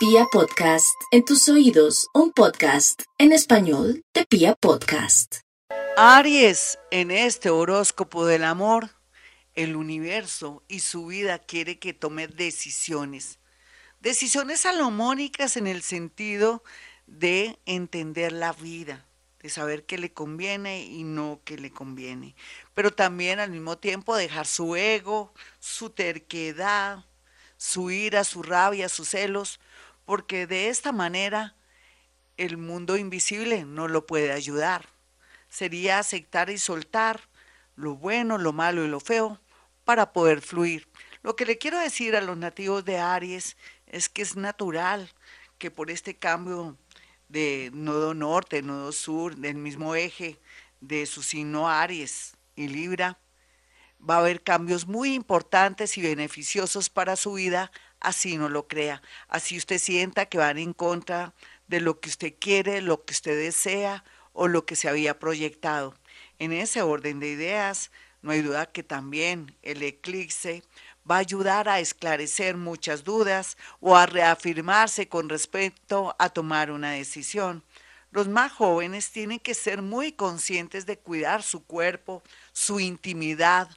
Pia Podcast, en tus oídos, un podcast en español de Pia Podcast. Aries, en este horóscopo del amor, el universo y su vida quiere que tome decisiones. Decisiones salomónicas en el sentido de entender la vida, de saber qué le conviene y no qué le conviene. Pero también al mismo tiempo dejar su ego, su terquedad, su ira, su rabia, sus celos, porque de esta manera el mundo invisible no lo puede ayudar. Sería aceptar y soltar lo bueno, lo malo y lo feo para poder fluir. Lo que le quiero decir a los nativos de Aries es que es natural que por este cambio de nodo norte, nodo sur, del mismo eje de su signo Aries y Libra, va a haber cambios muy importantes y beneficiosos para su vida, así no lo crea. Así usted sienta que van en contra de lo que usted quiere, lo que usted desea o lo que se había proyectado. En ese orden de ideas, no hay duda que también el eclipse va a ayudar a esclarecer muchas dudas o a reafirmarse con respecto a tomar una decisión. Los más jóvenes tienen que ser muy conscientes de cuidar su cuerpo, su intimidad,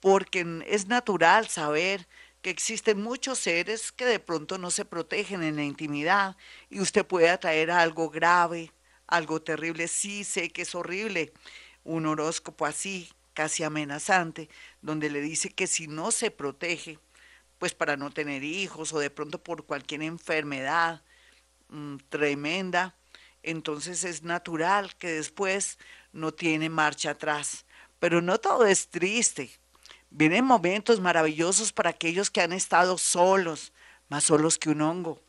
porque es natural saber que existen muchos seres que de pronto no se protegen en la intimidad y usted puede atraer algo grave, algo terrible. Sí, sé que es horrible un horóscopo así, casi amenazante, donde le dice que si no se protege, pues para no tener hijos o de pronto por cualquier enfermedad mm, tremenda, entonces es natural que después no tiene marcha atrás. Pero no todo es triste. Vienen momentos maravillosos para aquellos que han estado solos, más solos que un hongo.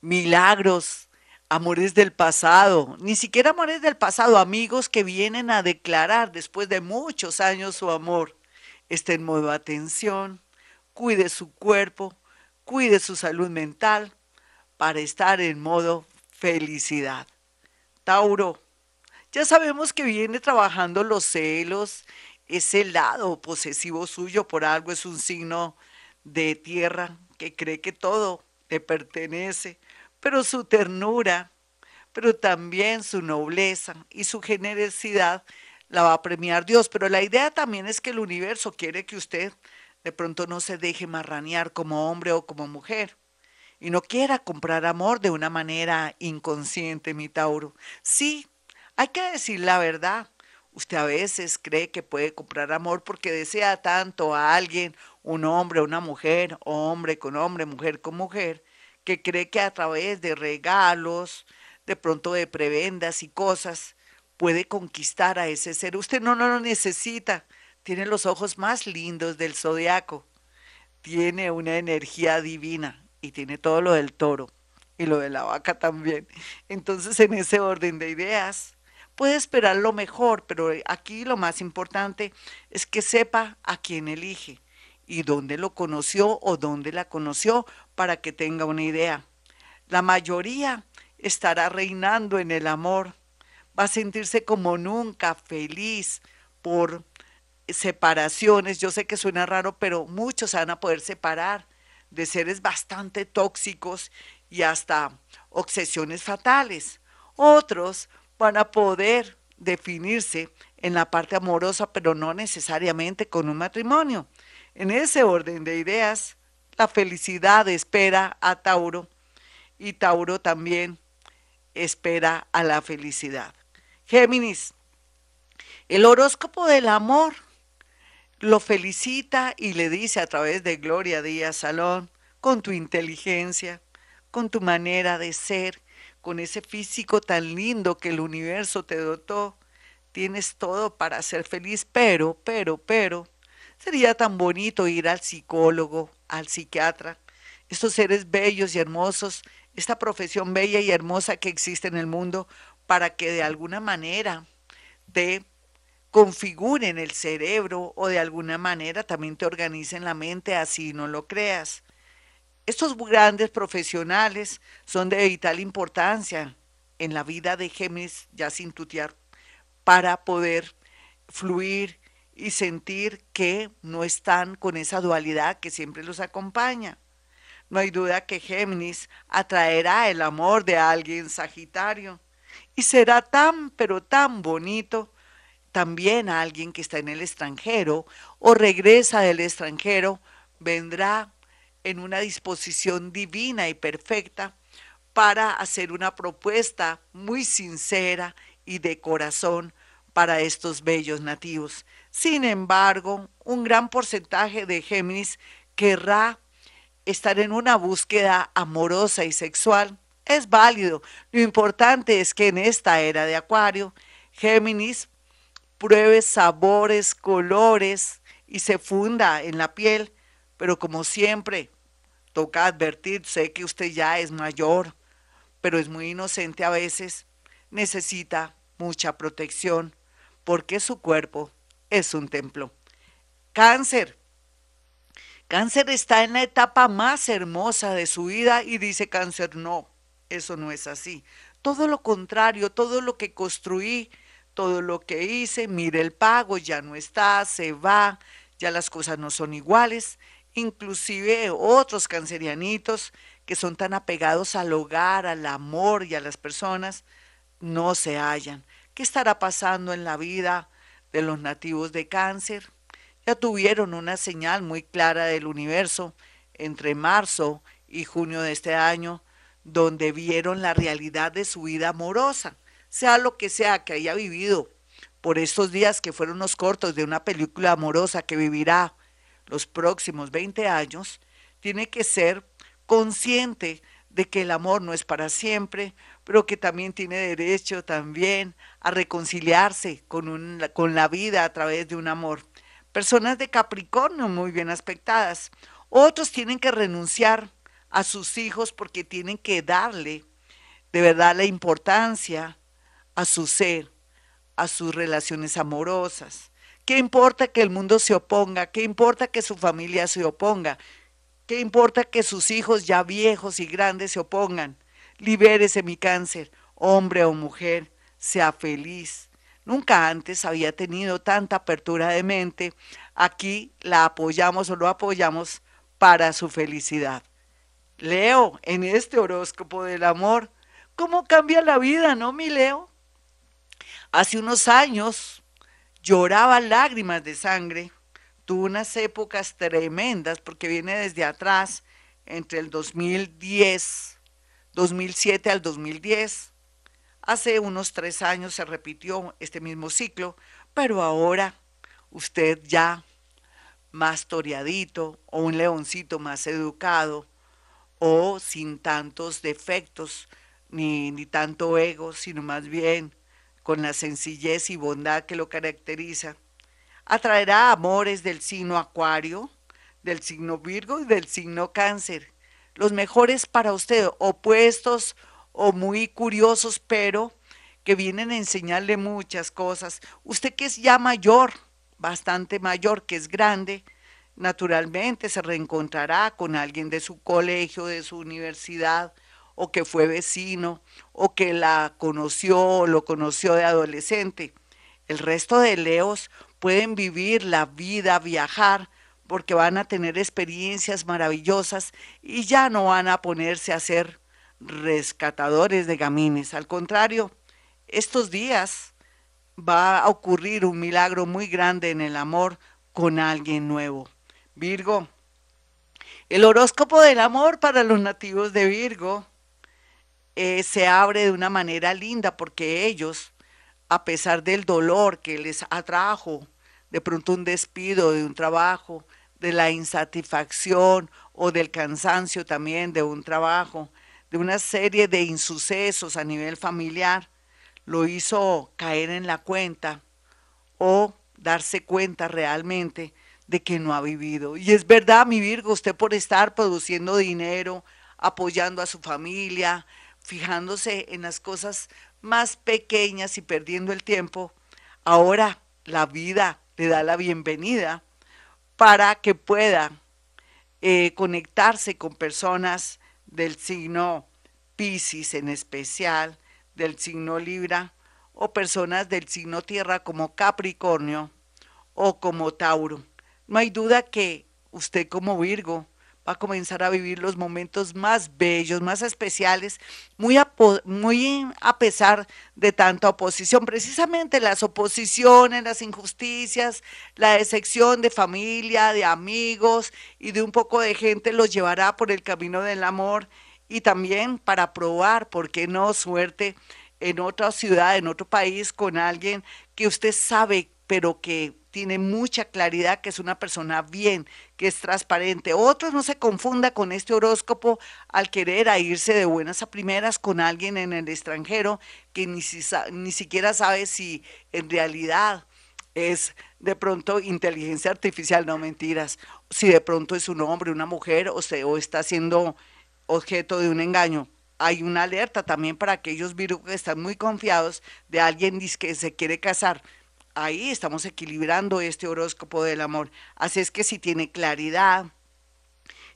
Milagros, amores del pasado, ni siquiera amores del pasado, amigos que vienen a declarar después de muchos años su amor. Está en modo atención, cuide su cuerpo, cuide su salud mental para estar en modo felicidad. Tauro, ya sabemos que viene trabajando los celos ese lado posesivo suyo por algo es un signo de tierra que cree que todo le pertenece, pero su ternura, pero también su nobleza y su generosidad la va a premiar Dios. Pero la idea también es que el universo quiere que usted de pronto no se deje marranear como hombre o como mujer y no quiera comprar amor de una manera inconsciente, mi Tauro. Sí, hay que decir la verdad. Usted a veces cree que puede comprar amor porque desea tanto a alguien, un hombre, una mujer, hombre con hombre, mujer con mujer, que cree que a través de regalos, de pronto de prebendas y cosas, puede conquistar a ese ser. Usted no, no lo necesita. Tiene los ojos más lindos del zodiaco. Tiene una energía divina y tiene todo lo del toro y lo de la vaca también. Entonces, en ese orden de ideas, puede esperar lo mejor, pero aquí lo más importante es que sepa a quién elige y dónde lo conoció o dónde la conoció para que tenga una idea. La mayoría estará reinando en el amor, va a sentirse como nunca feliz por separaciones. Yo sé que suena raro, pero muchos van a poder separar de seres bastante tóxicos y hasta obsesiones fatales. Otros van a poder definirse en la parte amorosa, pero no necesariamente con un matrimonio. En ese orden de ideas, la felicidad espera a Tauro y Tauro también espera a la felicidad. Géminis, el horóscopo del amor lo felicita y le dice a través de Gloria Díaz Salón, con tu inteligencia, con tu manera de ser, con ese físico tan lindo que el universo te dotó, tienes todo para ser feliz, pero, pero, pero, sería tan bonito ir al psicólogo, al psiquiatra, estos seres bellos y hermosos, esta profesión bella y hermosa que existe en el mundo, para que de alguna manera te configuren el cerebro o de alguna manera también te organicen la mente, así no lo creas. Estos grandes profesionales son de vital importancia en la vida de Géminis, ya sin tutear, para poder fluir y sentir que no están con esa dualidad que siempre los acompaña. No hay duda que Géminis atraerá el amor de alguien Sagitario y será tan, pero tan bonito también a alguien que está en el extranjero o regresa del extranjero, vendrá en una disposición divina y perfecta para hacer una propuesta muy sincera y de corazón para estos bellos nativos. Sin embargo, un gran porcentaje de Géminis querrá estar en una búsqueda amorosa y sexual. Es válido. Lo importante es que en esta era de Acuario, Géminis pruebe sabores, colores y se funda en la piel. Pero como siempre, toca advertir, sé que usted ya es mayor, pero es muy inocente a veces, necesita mucha protección porque su cuerpo es un templo. Cáncer. Cáncer está en la etapa más hermosa de su vida y dice cáncer, no, eso no es así. Todo lo contrario, todo lo que construí, todo lo que hice, mire el pago, ya no está, se va, ya las cosas no son iguales. Inclusive otros cancerianitos que son tan apegados al hogar, al amor y a las personas, no se hallan. ¿Qué estará pasando en la vida de los nativos de cáncer? Ya tuvieron una señal muy clara del universo entre marzo y junio de este año, donde vieron la realidad de su vida amorosa, sea lo que sea que haya vivido por estos días que fueron unos cortos de una película amorosa que vivirá los próximos 20 años, tiene que ser consciente de que el amor no es para siempre, pero que también tiene derecho también a reconciliarse con, con la vida a través de un amor. Personas de Capricornio muy bien aspectadas. Otros tienen que renunciar a sus hijos porque tienen que darle de verdad la importancia a su ser, a sus relaciones amorosas. ¿Qué importa que el mundo se oponga? ¿Qué importa que su familia se oponga? ¿Qué importa que sus hijos ya viejos y grandes se opongan? Libérese mi cáncer, hombre o mujer, sea feliz. Nunca antes había tenido tanta apertura de mente. Aquí la apoyamos o lo apoyamos para su felicidad. Leo, en este horóscopo del amor, ¿cómo cambia la vida, no, mi Leo? Hace unos años lloraba lágrimas de sangre tuvo unas épocas tremendas porque viene desde atrás, entre el 2010, 2007 al 2010. Hace unos tres años se repitió este mismo ciclo, pero ahora usted ya más toreadito o un leoncito más educado o sin tantos defectos ni, ni tanto ego, sino más bien con la sencillez y bondad que lo caracteriza atraerá amores del signo Acuario, del signo Virgo y del signo Cáncer. Los mejores para usted, opuestos o muy curiosos, pero que vienen a enseñarle muchas cosas. Usted que es ya mayor, bastante mayor, que es grande, naturalmente se reencontrará con alguien de su colegio, de su universidad, o que fue vecino, o que la conoció o lo conoció de adolescente. El resto de Leos pueden vivir la vida, viajar, porque van a tener experiencias maravillosas y ya no van a ponerse a ser rescatadores de gamines. Al contrario, estos días va a ocurrir un milagro muy grande en el amor con alguien nuevo. Virgo, el horóscopo del amor para los nativos de Virgo eh, se abre de una manera linda porque ellos, a pesar del dolor que les atrajo de pronto un despido de un trabajo, de la insatisfacción o del cansancio también de un trabajo, de una serie de insucesos a nivel familiar, lo hizo caer en la cuenta o darse cuenta realmente de que no ha vivido. Y es verdad, mi Virgo, usted por estar produciendo dinero, apoyando a su familia, fijándose en las cosas más pequeñas y perdiendo el tiempo, ahora la vida le da la bienvenida para que pueda eh, conectarse con personas del signo Pisces en especial, del signo Libra, o personas del signo Tierra como Capricornio o como Tauro. No hay duda que usted como Virgo va a comenzar a vivir los momentos más bellos, más especiales, muy a, pesar de tanta oposición. Precisamente las oposiciones, las injusticias, la decepción de familia, de amigos y de un poco de gente los llevará por el camino del amor y también para probar, ¿por qué no? Suerte en otra ciudad, en otro país, con alguien que usted sabe, pero que tiene mucha claridad, que es una persona bien, que es transparente. Otros no se confunda con este horóscopo al querer irse de buenas a primeras con alguien en el extranjero que ni, ni siquiera sabe si en realidad es de pronto inteligencia artificial, no mentiras, si de pronto es un hombre, una mujer o, se, o está siendo objeto de un engaño. Hay una alerta también para aquellos virus que están muy confiados de alguien que se quiere casar ahí estamos equilibrando este horóscopo del amor. Así es que si tiene claridad,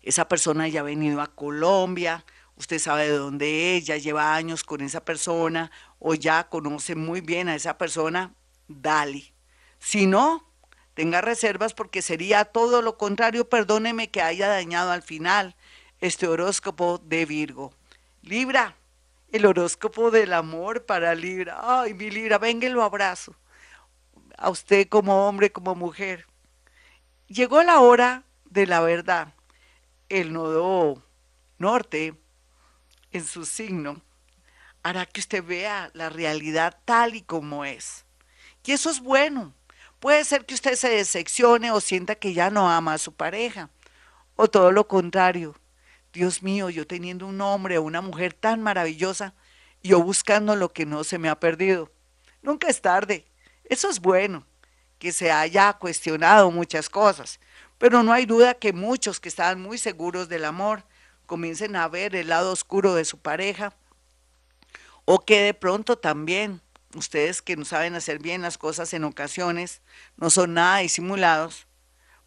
esa persona ya ha venido a Colombia, usted sabe de dónde es, ya lleva años con esa persona o ya conoce muy bien a esa persona, dale. Si no, tenga reservas porque sería todo lo contrario, perdóneme que haya dañado al final este horóscopo de Virgo. Libra, el horóscopo del amor para Libra. Ay, mi Libra, venga y lo abrazo a usted como hombre, como mujer. Llegó la hora de la verdad. El nodo norte, en su signo, hará que usted vea la realidad tal y como es. Y eso es bueno. Puede ser que usted se decepcione o sienta que ya no ama a su pareja. O todo lo contrario. Dios mío, yo teniendo un hombre o una mujer tan maravillosa, yo buscando lo que no se me ha perdido. Nunca es tarde. Eso es bueno, que se haya cuestionado muchas cosas, pero no hay duda que muchos que estaban muy seguros del amor comiencen a ver el lado oscuro de su pareja. O que de pronto también ustedes que no saben hacer bien las cosas en ocasiones, no son nada disimulados,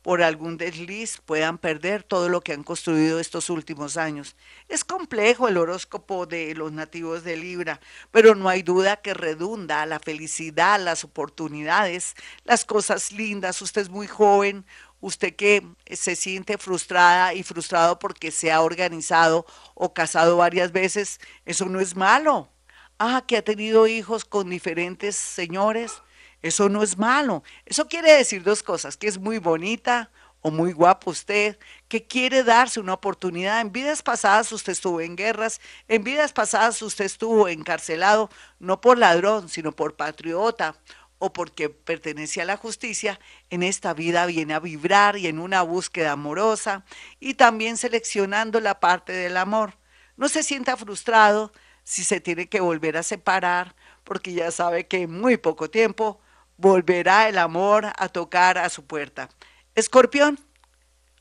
por algún desliz puedan perder todo lo que han construido estos últimos años. Es complejo el horóscopo de los nativos de Libra, pero no hay duda que redunda la felicidad, las oportunidades, las cosas lindas. Usted es muy joven, usted que se siente frustrada y frustrado porque se ha organizado o casado varias veces, eso no es malo. Ah, que ha tenido hijos con diferentes señores, eso no es malo. Eso quiere decir dos cosas, que es muy bonita o muy guapo usted, que quiere darse una oportunidad. En vidas pasadas usted estuvo en guerras, en vidas pasadas usted estuvo encarcelado, no por ladrón, sino por patriota o porque pertenece a la justicia, en esta vida viene a vibrar y en una búsqueda amorosa y también seleccionando la parte del amor. No se sienta frustrado si se tiene que volver a separar, porque ya sabe que en muy poco tiempo volverá el amor a tocar a su puerta. Escorpión.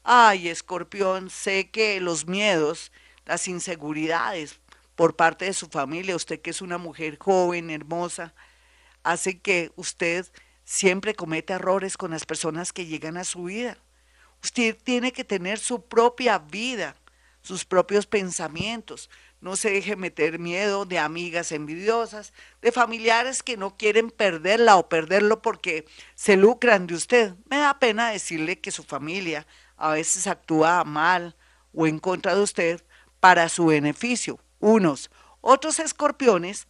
Ay, escorpión, sé que los miedos, las inseguridades por parte de su familia, usted que es una mujer joven, hermosa, hace que usted siempre cometa errores con las personas que llegan a su vida. Usted tiene que tener su propia vida, sus propios pensamientos, no se deje meter miedo de amigas envidiosas, de familiares que no quieren perderla o perderlo porque se lucran de usted. Me da pena decirle que su familia a veces actúa mal o en contra de usted para su beneficio. Unos, otros escorpiones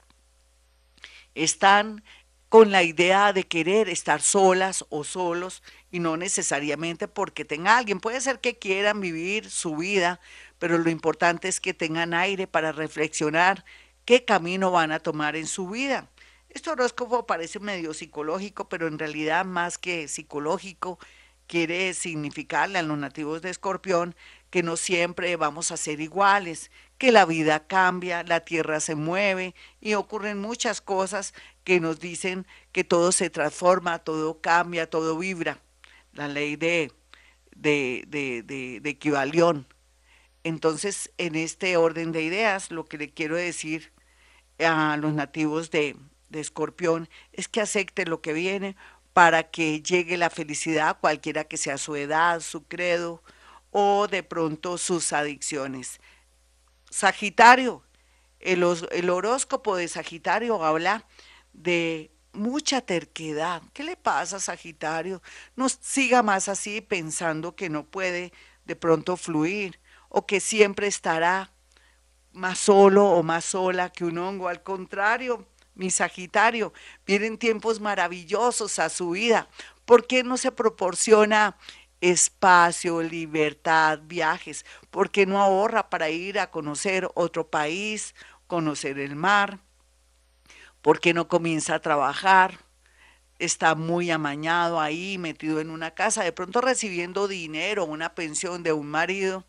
están con la idea de querer estar solas o solos y no necesariamente porque tenga alguien. Puede ser que quieran vivir su vida, pero lo importante es que tengan aire para reflexionar qué camino van a tomar en su vida. Este horóscopo parece medio psicológico, pero en realidad más que psicológico, quiere significarle a los nativos de Escorpión que no siempre vamos a ser iguales, que la vida cambia, la tierra se mueve y ocurren muchas cosas que nos dicen que todo se transforma, todo cambia, todo vibra. La ley de, de, de, de, entonces, en este orden de ideas, lo que le quiero decir a los nativos de, Escorpión es que acepte lo que viene para que llegue la felicidad, cualquiera que sea su edad, su credo o de pronto sus adicciones. Sagitario, el, el horóscopo de Sagitario habla de mucha terquedad. ¿Qué le pasa, Sagitario? No siga más así pensando que no puede de pronto fluir o que siempre estará más solo o más sola que un hongo. Al contrario, mi Sagitario, vienen tiempos maravillosos a su vida. ¿Por qué no se proporciona espacio, libertad, viajes? ¿Por qué no ahorra para ir a conocer otro país, conocer el mar? ¿Por qué no comienza a trabajar? Está muy amañado ahí, metido en una casa, de pronto recibiendo dinero, una pensión de un marido.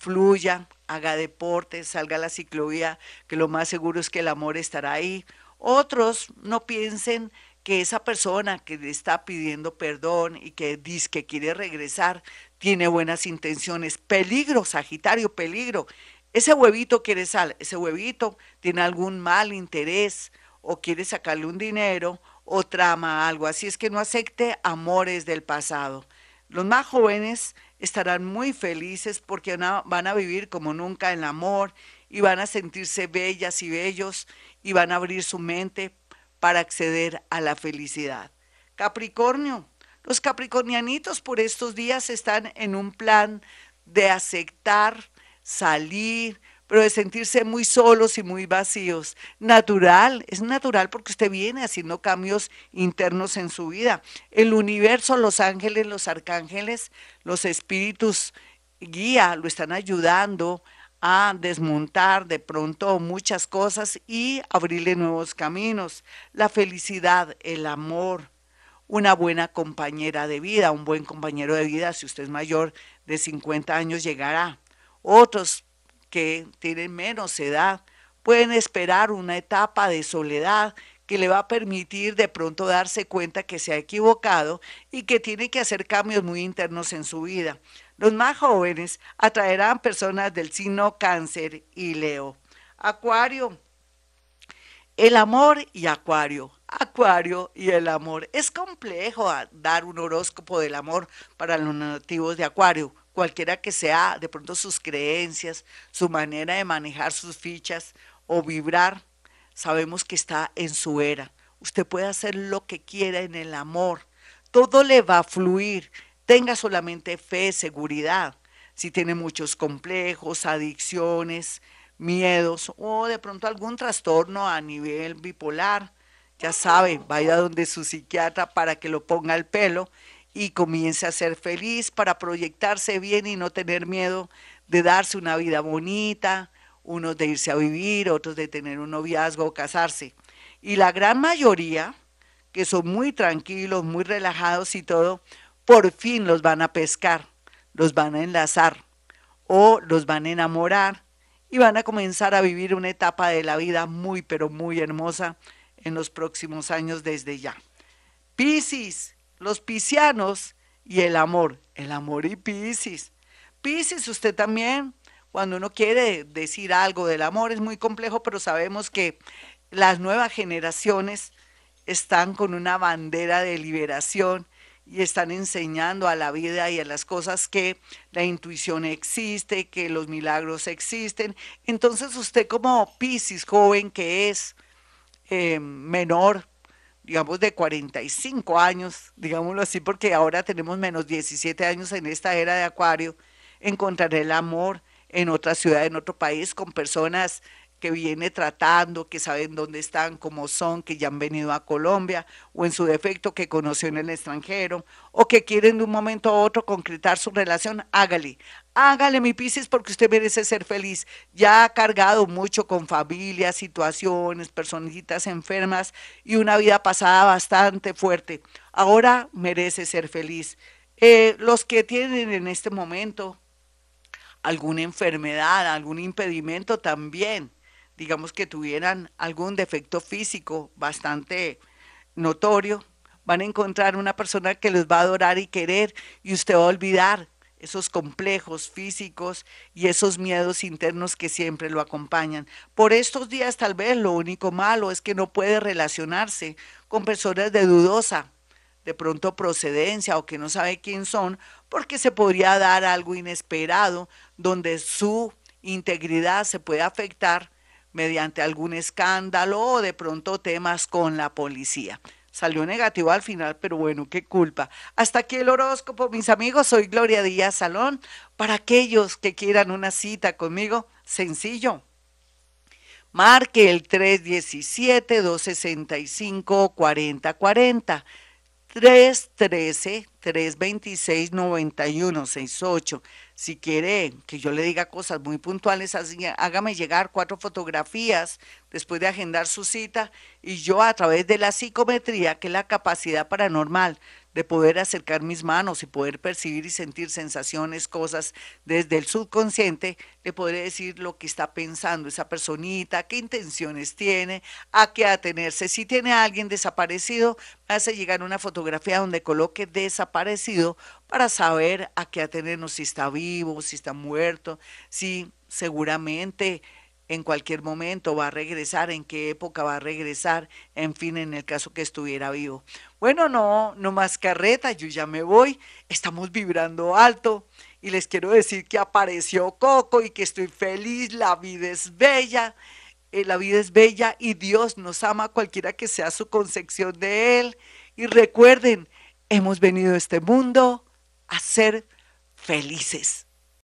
Fluya, haga deporte, salga a la ciclovía, que lo más seguro es que el amor estará ahí. Otros no piensen que esa persona que le está pidiendo perdón y que dice que quiere regresar tiene buenas intenciones. Peligro, Sagitario, peligro. Ese huevito quiere sal, ese huevito tiene algún mal interés o quiere sacarle un dinero o trama algo. Así es que no acepte amores del pasado. Los más jóvenes estarán muy felices porque van a vivir como nunca el amor y van a sentirse bellas y bellos y van a abrir su mente para acceder a la felicidad. Capricornio, los capricornianitos por estos días están en un plan de aceptar, salir, pero de sentirse muy solos y muy vacíos. Natural, es natural porque usted viene haciendo cambios internos en su vida. El universo, los ángeles, los arcángeles, los espíritus guía, lo están ayudando a desmontar de pronto muchas cosas y abrirle nuevos caminos. La felicidad, el amor, una buena compañera de vida, un buen compañero de vida, si usted es mayor de 50 años, llegará. Otros que tienen menos edad pueden esperar una etapa de soledad que le va a permitir de pronto darse cuenta que se ha equivocado y que tiene que hacer cambios muy internos en su vida. Los más jóvenes atraerán personas del signo cáncer y leo. Acuario, el amor y acuario. Acuario y el amor. Es complejo dar un horóscopo del amor para los nativos de Acuario cualquiera que sea de pronto sus creencias, su manera de manejar sus fichas o vibrar, sabemos que está en su era. Usted puede hacer lo que quiera en el amor. Todo le va a fluir. Tenga solamente fe, seguridad. Si tiene muchos complejos, adicciones, miedos o de pronto algún trastorno a nivel bipolar, ya sabe, vaya donde su psiquiatra para que lo ponga al pelo y comience a ser feliz para proyectarse bien y no tener miedo de darse una vida bonita, unos de irse a vivir, otros de tener un noviazgo o casarse. Y la gran mayoría, que son muy tranquilos, muy relajados y todo, por fin los van a pescar, los van a enlazar o los van a enamorar y van a comenzar a vivir una etapa de la vida muy, pero muy hermosa en los próximos años desde ya. Piscis, los piscianos y el amor, el amor y Piscis. Piscis, usted también, cuando uno quiere decir algo del amor, es muy complejo, pero sabemos que las nuevas generaciones están con una bandera de liberación y están enseñando a la vida y a las cosas que la intuición existe, que los milagros existen. Entonces usted como Piscis, joven que es eh, menor, digamos, de 45 años, digámoslo así, porque ahora tenemos menos 17 años en esta era de Acuario, encontrar el amor en otra ciudad, en otro país, con personas que viene tratando, que saben dónde están, cómo son, que ya han venido a Colombia, o en su defecto que conoció en el extranjero, o que quieren de un momento a otro concretar su relación, hágale. Hágale, mi Piscis, porque usted merece ser feliz. Ya ha cargado mucho con familias, situaciones, personitas enfermas y una vida pasada bastante fuerte. Ahora merece ser feliz. Eh, los que tienen en este momento alguna enfermedad, algún impedimento también, digamos que tuvieran algún defecto físico bastante notorio, van a encontrar una persona que les va a adorar y querer y usted va a olvidar esos complejos físicos y esos miedos internos que siempre lo acompañan. Por estos días tal vez lo único malo es que no puede relacionarse con personas de dudosa, de pronto procedencia o que no sabe quién son, porque se podría dar algo inesperado donde su integridad se puede afectar mediante algún escándalo o de pronto temas con la policía. Salió negativo al final, pero bueno, qué culpa. Hasta aquí el horóscopo, mis amigos. Soy Gloria Díaz Salón. Para aquellos que quieran una cita conmigo, sencillo. Marque el 317-265-4040. 313-326-9168. Si quiere que yo le diga cosas muy puntuales, hágame llegar cuatro fotografías después de agendar su cita y yo a través de la psicometría, que es la capacidad paranormal de poder acercar mis manos y poder percibir y sentir sensaciones, cosas desde el subconsciente, le podré decir lo que está pensando esa personita, qué intenciones tiene, a qué atenerse. Si tiene a alguien desaparecido, me hace llegar una fotografía donde coloque desaparecido para saber a qué atenernos, si está vivo, si está muerto, si seguramente en cualquier momento va a regresar, en qué época va a regresar, en fin, en el caso que estuviera vivo. Bueno, no, no más carreta, yo ya me voy, estamos vibrando alto y les quiero decir que apareció Coco y que estoy feliz, la vida es bella, eh, la vida es bella y Dios nos ama cualquiera que sea su concepción de Él. Y recuerden, hemos venido a este mundo a ser felices.